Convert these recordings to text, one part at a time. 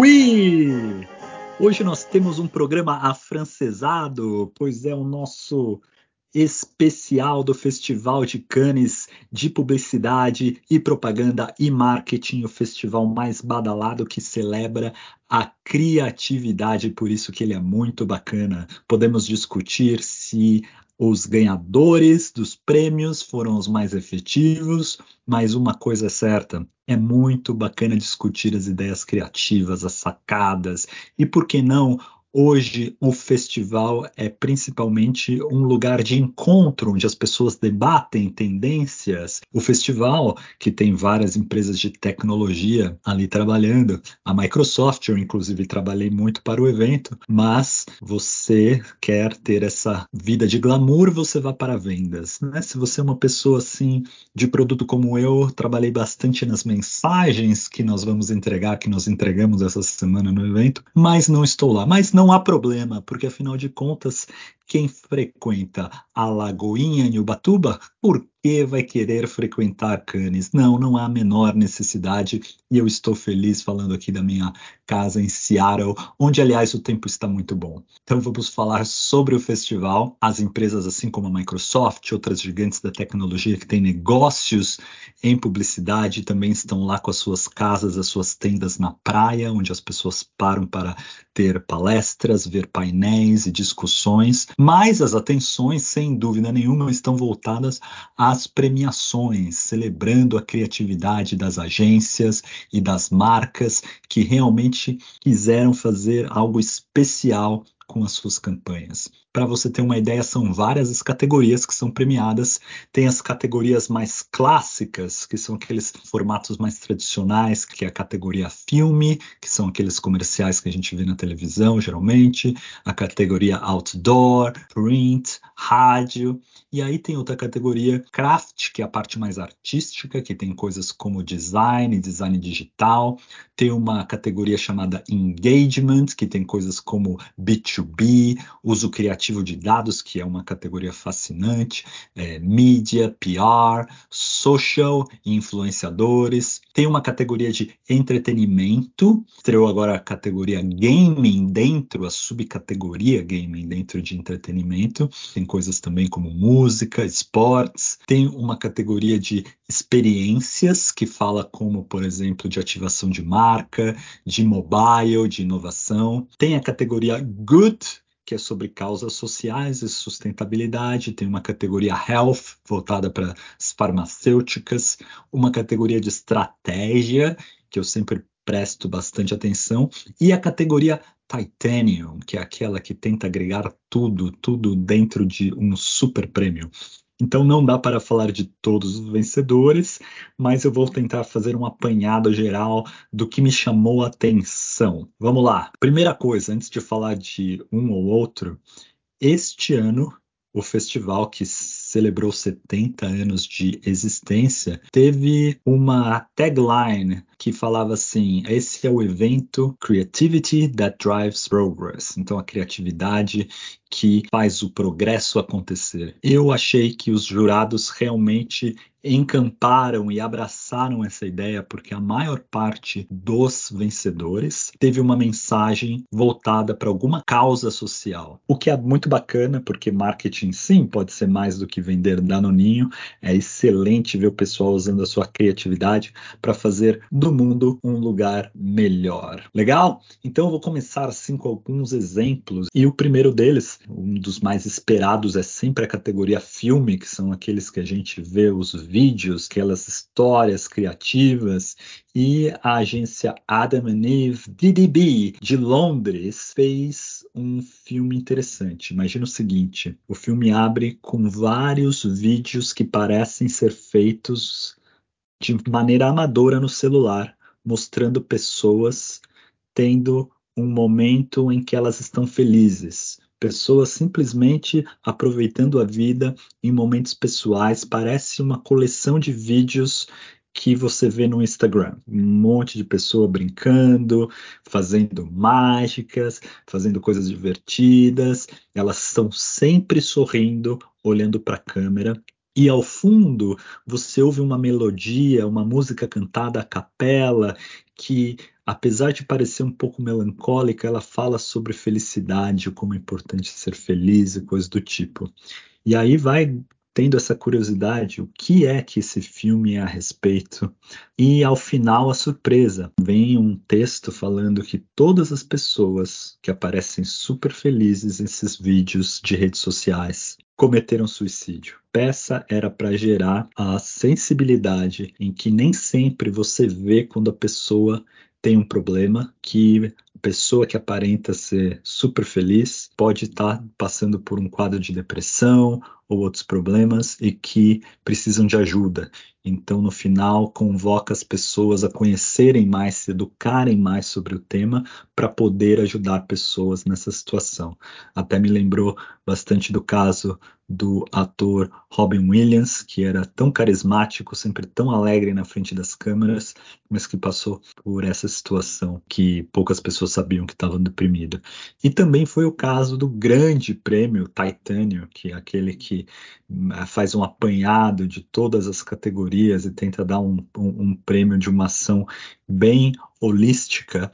Oui! Hoje nós temos um programa afrancesado, pois é o nosso especial do Festival de Cannes de Publicidade e Propaganda e Marketing, o festival mais badalado que celebra a criatividade, por isso que ele é muito bacana. Podemos discutir se os ganhadores dos prêmios foram os mais efetivos, mas uma coisa é certa: é muito bacana discutir as ideias criativas, as sacadas e, por que não, Hoje, o festival é principalmente um lugar de encontro onde as pessoas debatem tendências. O festival, que tem várias empresas de tecnologia ali trabalhando, a Microsoft, eu inclusive trabalhei muito para o evento, mas você quer ter essa vida de glamour, você vai para vendas. Né? Se você é uma pessoa assim de produto como eu, trabalhei bastante nas mensagens que nós vamos entregar, que nós entregamos essa semana no evento, mas não estou lá. Mas não há problema, porque afinal de contas, quem frequenta a Lagoinha em Ubatuba, por que vai querer frequentar Cannes? Não, não há a menor necessidade e eu estou feliz falando aqui da minha casa em Seattle, onde, aliás, o tempo está muito bom. Então, vamos falar sobre o festival. As empresas, assim como a Microsoft, outras gigantes da tecnologia que têm negócios em publicidade, também estão lá com as suas casas, as suas tendas na praia, onde as pessoas param para ter palestras, ver painéis e discussões. Mas as atenções, sem dúvida nenhuma, estão voltadas às premiações, celebrando a criatividade das agências e das marcas que realmente quiseram fazer algo especial com as suas campanhas. Para você ter uma ideia, são várias as categorias que são premiadas. Tem as categorias mais clássicas, que são aqueles formatos mais tradicionais, que é a categoria filme, que são aqueles comerciais que a gente vê na televisão, geralmente. A categoria outdoor, print, rádio. E aí tem outra categoria craft, que é a parte mais artística, que tem coisas como design, design digital. Tem uma categoria chamada engagement, que tem coisas como B2B, uso criativo de dados, que é uma categoria fascinante, é, mídia, PR, social influenciadores. Tem uma categoria de entretenimento, estreou agora a categoria gaming dentro, a subcategoria gaming dentro de entretenimento. Tem coisas também como música, esportes. Tem uma categoria de experiências que fala como, por exemplo, de ativação de marca, de mobile, de inovação. Tem a categoria good, que é sobre causas sociais e sustentabilidade, tem uma categoria health, voltada para as farmacêuticas, uma categoria de estratégia, que eu sempre presto bastante atenção, e a categoria Titanium, que é aquela que tenta agregar tudo, tudo dentro de um super prêmio. Então não dá para falar de todos os vencedores, mas eu vou tentar fazer um apanhado geral do que me chamou a atenção. Vamos lá. Primeira coisa, antes de falar de um ou outro, este ano o festival que celebrou 70 anos de existência, teve uma tagline que falava assim: esse é o evento Creativity that Drives Progress. Então, a criatividade que faz o progresso acontecer. Eu achei que os jurados realmente encamparam e abraçaram essa ideia porque a maior parte dos vencedores teve uma mensagem voltada para alguma causa social. O que é muito bacana, porque marketing sim pode ser mais do que vender danoninho. É excelente ver o pessoal usando a sua criatividade para fazer do mundo um lugar melhor. Legal? Então eu vou começar assim com alguns exemplos e o primeiro deles, um dos mais esperados é sempre a categoria filme, que são aqueles que a gente vê os vídeos, aquelas histórias criativas, e a agência Adam Eve DDB de Londres fez um filme interessante. Imagina o seguinte: o filme abre com vários vídeos que parecem ser feitos de maneira amadora no celular, mostrando pessoas tendo um momento em que elas estão felizes, pessoas simplesmente aproveitando a vida em momentos pessoais. Parece uma coleção de vídeos que você vê no Instagram. Um monte de pessoa brincando, fazendo mágicas, fazendo coisas divertidas. Elas estão sempre sorrindo, olhando para a câmera. E ao fundo você ouve uma melodia, uma música cantada a capela que apesar de parecer um pouco melancólica, ela fala sobre felicidade, como é importante ser feliz e coisas do tipo. E aí vai tendo essa curiosidade, o que é que esse filme é a respeito? E ao final a surpresa, vem um texto falando que todas as pessoas que aparecem super felizes nesses vídeos de redes sociais cometeram suicídio. Peça era para gerar a sensibilidade em que nem sempre você vê quando a pessoa tem um problema que a pessoa que aparenta ser super feliz pode estar tá passando por um quadro de depressão ou outros problemas e que precisam de ajuda. Então, no final, convoca as pessoas a conhecerem mais, se educarem mais sobre o tema para poder ajudar pessoas nessa situação. Até me lembrou bastante do caso do ator Robin Williams, que era tão carismático, sempre tão alegre na frente das câmeras, mas que passou por essa situação que poucas pessoas sabiam que estava deprimido. E também foi o caso do grande prêmio Titânio, que é aquele que eh, faz um apanhado de todas as categorias e tenta dar um, um, um prêmio de uma ação bem holística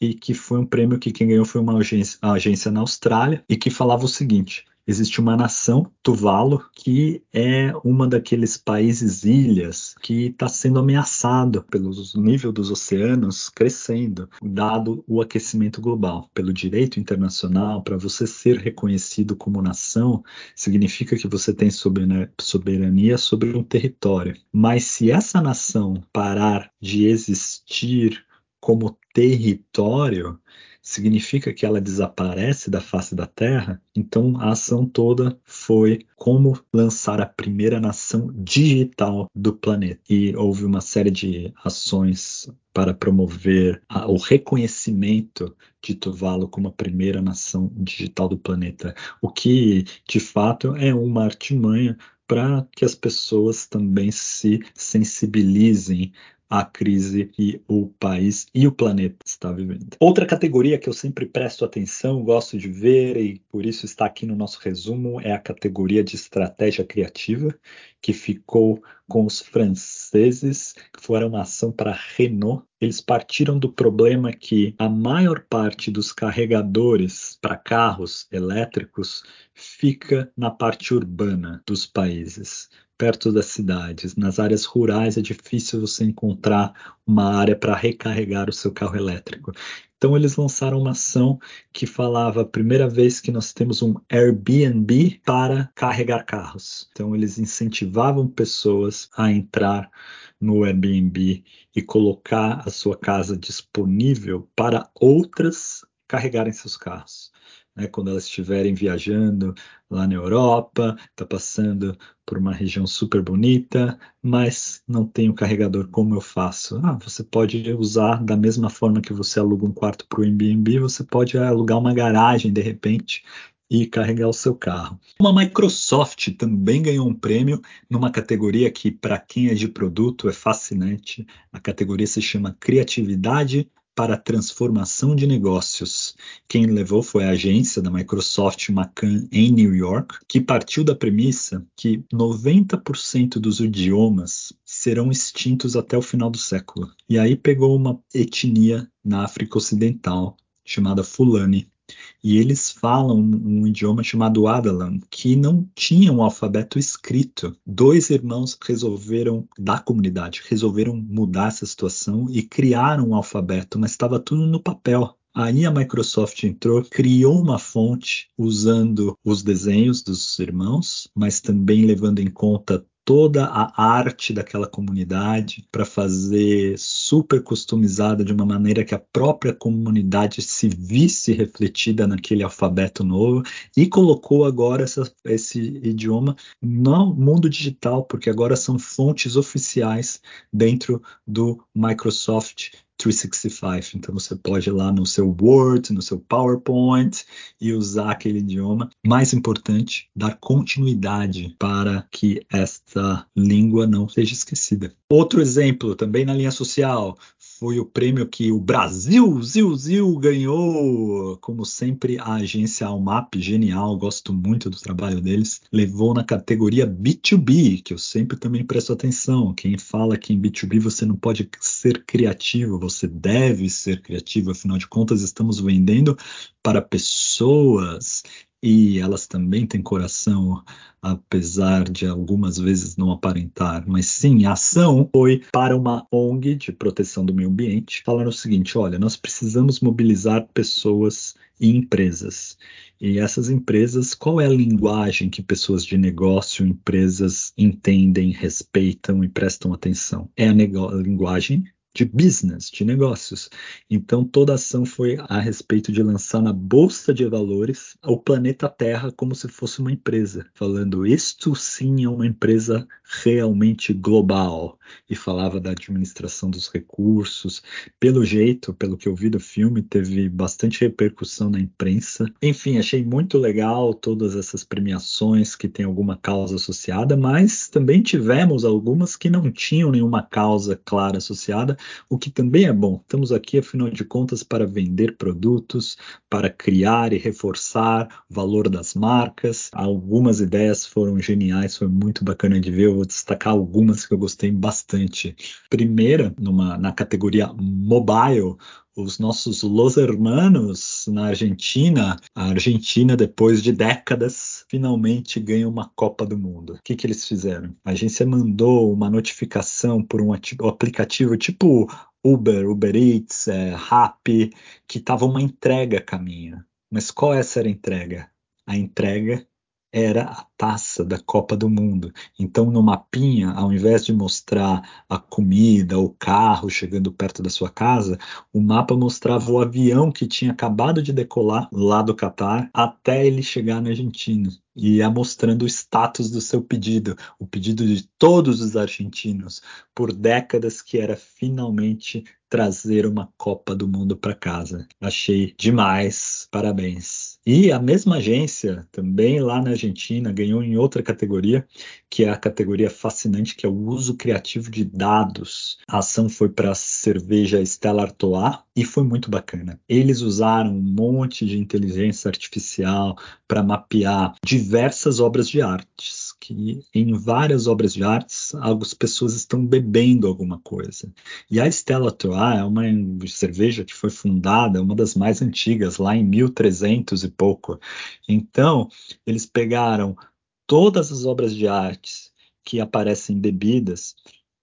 e que foi um prêmio que quem ganhou foi uma agência, uma agência na Austrália e que falava o seguinte: existe uma nação, Tuvalu, que é uma daqueles países ilhas que está sendo ameaçado pelo nível dos oceanos crescendo, dado o aquecimento global. Pelo direito internacional, para você ser reconhecido como nação, significa que você tem soberania sobre um território. Mas se essa nação parar de existir como território, significa que ela desaparece da face da Terra, então a ação toda foi como lançar a primeira nação digital do planeta. E houve uma série de ações para promover a, o reconhecimento de Tuvalu como a primeira nação digital do planeta, o que de fato é uma artimanha para que as pessoas também se sensibilizem a crise que o país e o planeta está vivendo. Outra categoria que eu sempre presto atenção, gosto de ver e por isso está aqui no nosso resumo é a categoria de estratégia criativa, que ficou com os franceses, que foram uma ação para a Renault. Eles partiram do problema que a maior parte dos carregadores para carros elétricos fica na parte urbana dos países perto das cidades. Nas áreas rurais é difícil você encontrar uma área para recarregar o seu carro elétrico. Então eles lançaram uma ação que falava a primeira vez que nós temos um Airbnb para carregar carros. Então eles incentivavam pessoas a entrar no Airbnb e colocar a sua casa disponível para outras carregarem seus carros né, quando elas estiverem viajando lá na Europa, está passando por uma região super bonita, mas não tem o carregador, como eu faço? Ah, você pode usar da mesma forma que você aluga um quarto para o Airbnb, você pode alugar uma garagem de repente e carregar o seu carro. Uma Microsoft também ganhou um prêmio numa categoria que, para quem é de produto, é fascinante. A categoria se chama Criatividade para transformação de negócios. Quem levou foi a agência da Microsoft Macan em New York, que partiu da premissa que 90% dos idiomas serão extintos até o final do século. E aí pegou uma etnia na África Ocidental chamada Fulani, e eles falam um idioma chamado Adalan, que não tinha um alfabeto escrito. Dois irmãos resolveram, da comunidade, resolveram mudar essa situação e criaram um alfabeto, mas estava tudo no papel. Aí a Microsoft entrou, criou uma fonte usando os desenhos dos irmãos, mas também levando em conta toda a arte daquela comunidade para fazer super customizada de uma maneira que a própria comunidade se visse refletida naquele alfabeto novo e colocou agora essa, esse idioma no mundo digital, porque agora são fontes oficiais dentro do Microsoft 365. Então você pode ir lá no seu Word, no seu PowerPoint e usar aquele idioma. Mais importante, dar continuidade para que esta língua não seja esquecida. Outro exemplo, também na linha social, foi o prêmio que o Brasil Zil Zil ganhou. Como sempre, a agência Almap, genial, gosto muito do trabalho deles, levou na categoria B2B, que eu sempre também presto atenção. Quem fala que em B2B você não pode ser criativo, você deve ser criativo, afinal de contas, estamos vendendo para pessoas e elas também têm coração, apesar de algumas vezes não aparentar. Mas sim, a ação foi para uma ONG de proteção do meio ambiente, falando o seguinte: olha, nós precisamos mobilizar pessoas e empresas. E essas empresas, qual é a linguagem que pessoas de negócio, empresas entendem, respeitam e prestam atenção? É a, linguagem de business, de negócios. Então toda a ação foi a respeito de lançar na bolsa de valores o planeta Terra como se fosse uma empresa, falando isto sim é uma empresa realmente global e falava da administração dos recursos. Pelo jeito, pelo que eu vi do filme, teve bastante repercussão na imprensa. Enfim, achei muito legal todas essas premiações que tem alguma causa associada, mas também tivemos algumas que não tinham nenhuma causa clara associada o que também é bom. Estamos aqui, afinal de contas, para vender produtos, para criar e reforçar o valor das marcas. Algumas ideias foram geniais, foi muito bacana de ver. Eu vou destacar algumas que eu gostei bastante. Primeira, numa, na categoria mobile, os nossos Los Hermanos na Argentina, a Argentina, depois de décadas, finalmente ganha uma Copa do Mundo. O que, que eles fizeram? A agência mandou uma notificação por um aplicativo tipo Uber, Uber Eats, é, Rappi, que estava uma entrega a caminho. Mas qual essa era a entrega? A entrega era a taça da Copa do Mundo. Então, no mapinha, ao invés de mostrar a comida, o carro chegando perto da sua casa, o mapa mostrava o avião que tinha acabado de decolar lá do Catar até ele chegar na Argentina. E ia mostrando o status do seu pedido, o pedido de todos os argentinos, por décadas, que era finalmente trazer uma Copa do Mundo para casa. Achei demais, parabéns. E a mesma agência, também lá na Argentina, ganhou em outra categoria, que é a categoria fascinante, que é o uso criativo de dados. A ação foi para a cerveja Stella Artois e foi muito bacana. Eles usaram um monte de inteligência artificial para mapear diversas obras de artes que em várias obras de artes as pessoas estão bebendo alguma coisa. E a Stella Artois é uma cerveja que foi fundada, uma das mais antigas, lá em 1300 e pouco. Então, eles pegaram todas as obras de artes que aparecem bebidas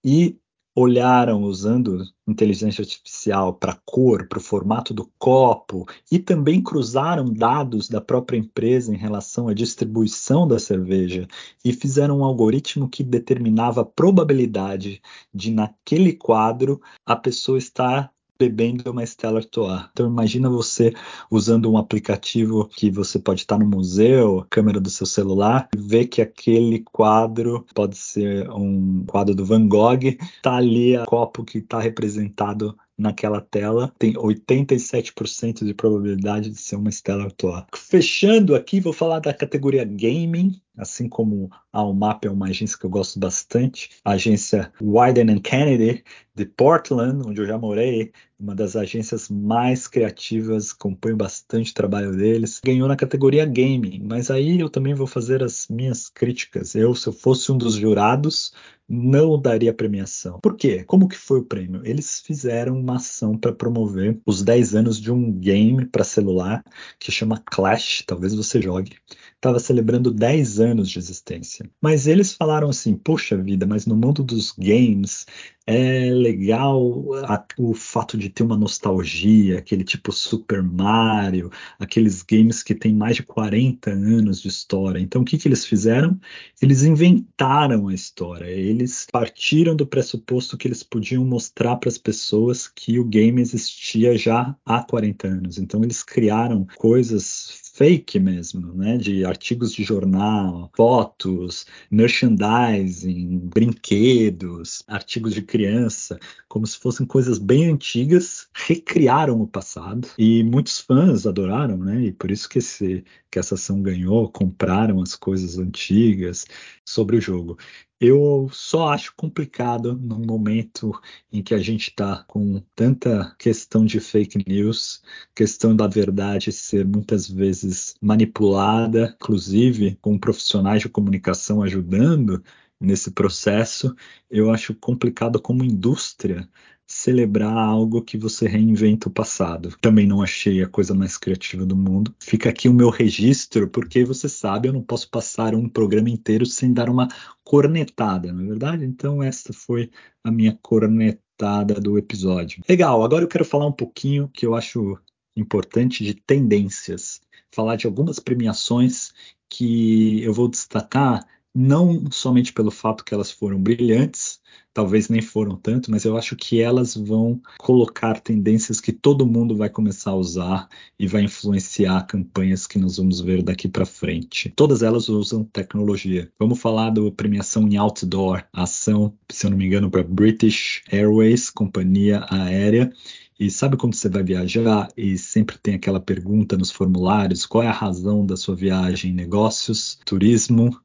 e olharam usando inteligência artificial para cor, para o formato do copo e também cruzaram dados da própria empresa em relação à distribuição da cerveja e fizeram um algoritmo que determinava a probabilidade de naquele quadro a pessoa estar bebendo uma Stella Artois. Então imagina você usando um aplicativo que você pode estar no museu, câmera do seu celular, e ver que aquele quadro pode ser um quadro do Van Gogh, está ali o copo que está representado naquela tela tem 87% de probabilidade de ser uma Stella Artois. Fechando aqui, vou falar da categoria gaming, assim como a UMAP é uma agência que eu gosto bastante, a agência Wyden Kennedy de Portland, onde eu já morei, uma das agências mais criativas, acompanho bastante o trabalho deles, ganhou na categoria gaming, mas aí eu também vou fazer as minhas críticas. Eu, se eu fosse um dos jurados, não daria premiação. Por quê? Como que foi o prêmio? Eles fizeram uma ação para promover os 10 anos de um game para celular que chama Clash, talvez você jogue. Estava celebrando 10 anos de existência. Mas eles falaram assim: poxa vida, mas no mundo dos games é legal a, o fato de ter uma nostalgia, aquele tipo Super Mario, aqueles games que têm mais de 40 anos de história. Então, o que, que eles fizeram? Eles inventaram a história. Eles partiram do pressuposto que eles podiam mostrar para as pessoas que o game existia já há 40 anos. Então, eles criaram coisas fake mesmo, né? De artigos de jornal, fotos, merchandising, brinquedos, artigos de criança, como se fossem coisas bem antigas, recriaram o passado e muitos fãs adoraram, né? E por isso que, esse, que essa ação ganhou, compraram as coisas antigas sobre o jogo. Eu só acho complicado no momento em que a gente está com tanta questão de fake news, questão da verdade ser muitas vezes manipulada, inclusive com profissionais de comunicação ajudando nesse processo. Eu acho complicado como indústria celebrar algo que você reinventa o passado. Também não achei a coisa mais criativa do mundo. Fica aqui o meu registro, porque você sabe, eu não posso passar um programa inteiro sem dar uma cornetada, não é verdade? Então, essa foi a minha cornetada do episódio. Legal, agora eu quero falar um pouquinho que eu acho importante de tendências. Falar de algumas premiações que eu vou destacar não somente pelo fato que elas foram brilhantes, talvez nem foram tanto, mas eu acho que elas vão colocar tendências que todo mundo vai começar a usar e vai influenciar campanhas que nós vamos ver daqui para frente. Todas elas usam tecnologia. Vamos falar da premiação em outdoor, ação, se eu não me engano, para British Airways, companhia aérea. E sabe quando você vai viajar e sempre tem aquela pergunta nos formulários: qual é a razão da sua viagem? Negócios, turismo,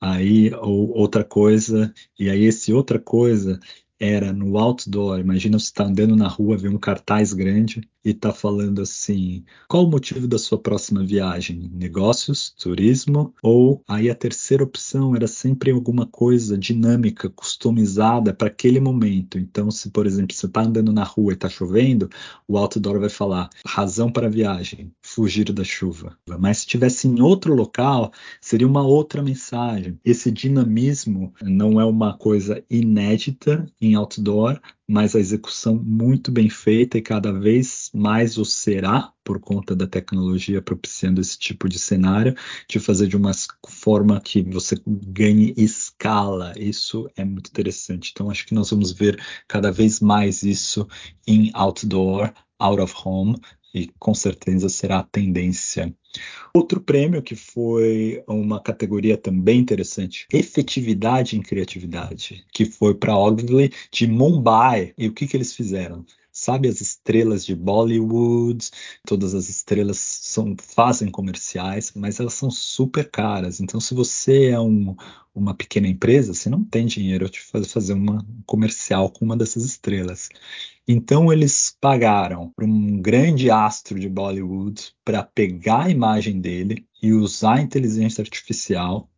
aí ou outra coisa, e aí esse outra coisa era no outdoor. Imagina você está andando na rua, vê um cartaz grande e está falando assim: qual o motivo da sua próxima viagem? Negócios, turismo? Ou aí a terceira opção era sempre alguma coisa dinâmica, customizada para aquele momento. Então, se por exemplo você está andando na rua e está chovendo, o outdoor vai falar: razão para a viagem, fugir da chuva. Mas se tivesse em outro local, seria uma outra mensagem. Esse dinamismo não é uma coisa inédita em outdoor, mas a execução muito bem feita e cada vez mais o será por conta da tecnologia propiciando esse tipo de cenário, de fazer de uma forma que você ganhe escala. Isso é muito interessante. Então acho que nós vamos ver cada vez mais isso em outdoor, out of home, e com certeza será a tendência. Outro prêmio que foi uma categoria também interessante, efetividade em criatividade, que foi para Ogilvy de Mumbai. E o que, que eles fizeram? Sabe as estrelas de Bollywood? Todas as estrelas são, fazem comerciais, mas elas são super caras. Então, se você é um, uma pequena empresa, você não tem dinheiro para fazer uma, um comercial com uma dessas estrelas. Então eles pagaram para um grande astro de Bollywood para pegar a imagem dele e usar a inteligência artificial.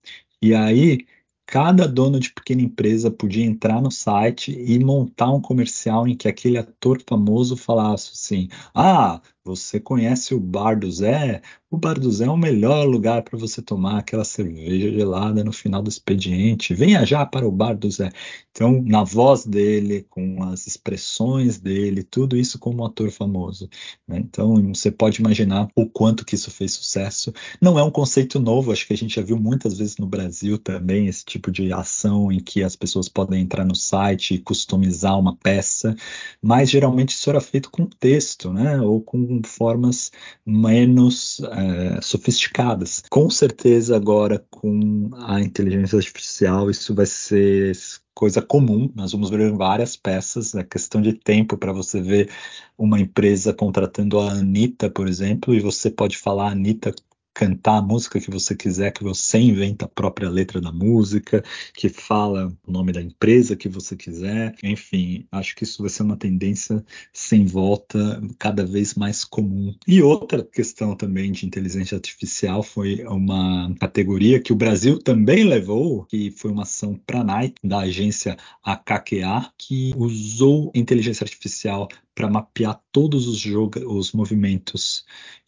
E aí cada dono de pequena empresa podia entrar no site e montar um comercial em que aquele ator famoso falasse assim: Ah, você conhece o Bar do Zé? O Bar do Zé é o melhor lugar para você tomar aquela cerveja gelada no final do expediente. Venha já para o Bar do Zé. Então, na voz dele, com as expressões dele, tudo isso como um ator famoso. Né? Então, você pode imaginar o quanto que isso fez sucesso. Não é um conceito novo, acho que a gente já viu muitas vezes no Brasil também esse tipo de ação em que as pessoas podem entrar no site e customizar uma peça, mas geralmente isso era feito com texto, né? Ou com formas menos é, sofisticadas. Com certeza, agora com a inteligência artificial, isso vai ser coisa comum. Nós vamos ver várias peças. É questão de tempo para você ver uma empresa contratando a Anitta, por exemplo, e você pode falar Anitta cantar a música que você quiser, que você inventa a própria letra da música, que fala o nome da empresa que você quiser. Enfim, acho que isso vai ser uma tendência sem volta, cada vez mais comum. E outra questão também de inteligência artificial foi uma categoria que o Brasil também levou, que foi uma ação para a Nike, da agência AKQA, que usou inteligência artificial para mapear todos os, os movimentos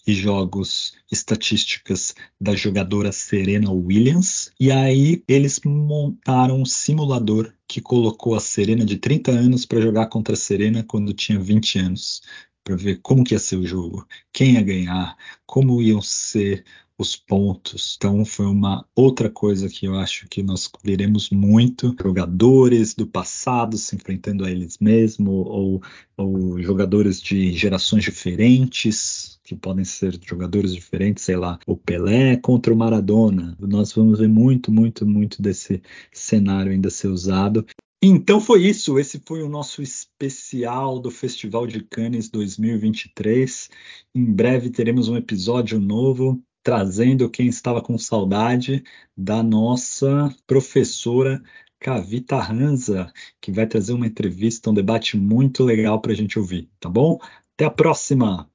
e jogos estatísticas da jogadora Serena Williams. E aí eles montaram um simulador que colocou a Serena de 30 anos para jogar contra a Serena quando tinha 20 anos, para ver como que ia ser o jogo, quem ia ganhar, como iam ser os pontos. Então foi uma outra coisa que eu acho que nós veremos muito jogadores do passado se enfrentando a eles mesmos ou, ou jogadores de gerações diferentes que podem ser jogadores diferentes, sei lá, o Pelé contra o Maradona. Nós vamos ver muito, muito, muito desse cenário ainda ser usado. Então foi isso, esse foi o nosso especial do Festival de Cannes 2023. Em breve teremos um episódio novo trazendo quem estava com saudade da nossa professora Kavita Hanza, que vai trazer uma entrevista, um debate muito legal para a gente ouvir, tá bom? Até a próxima!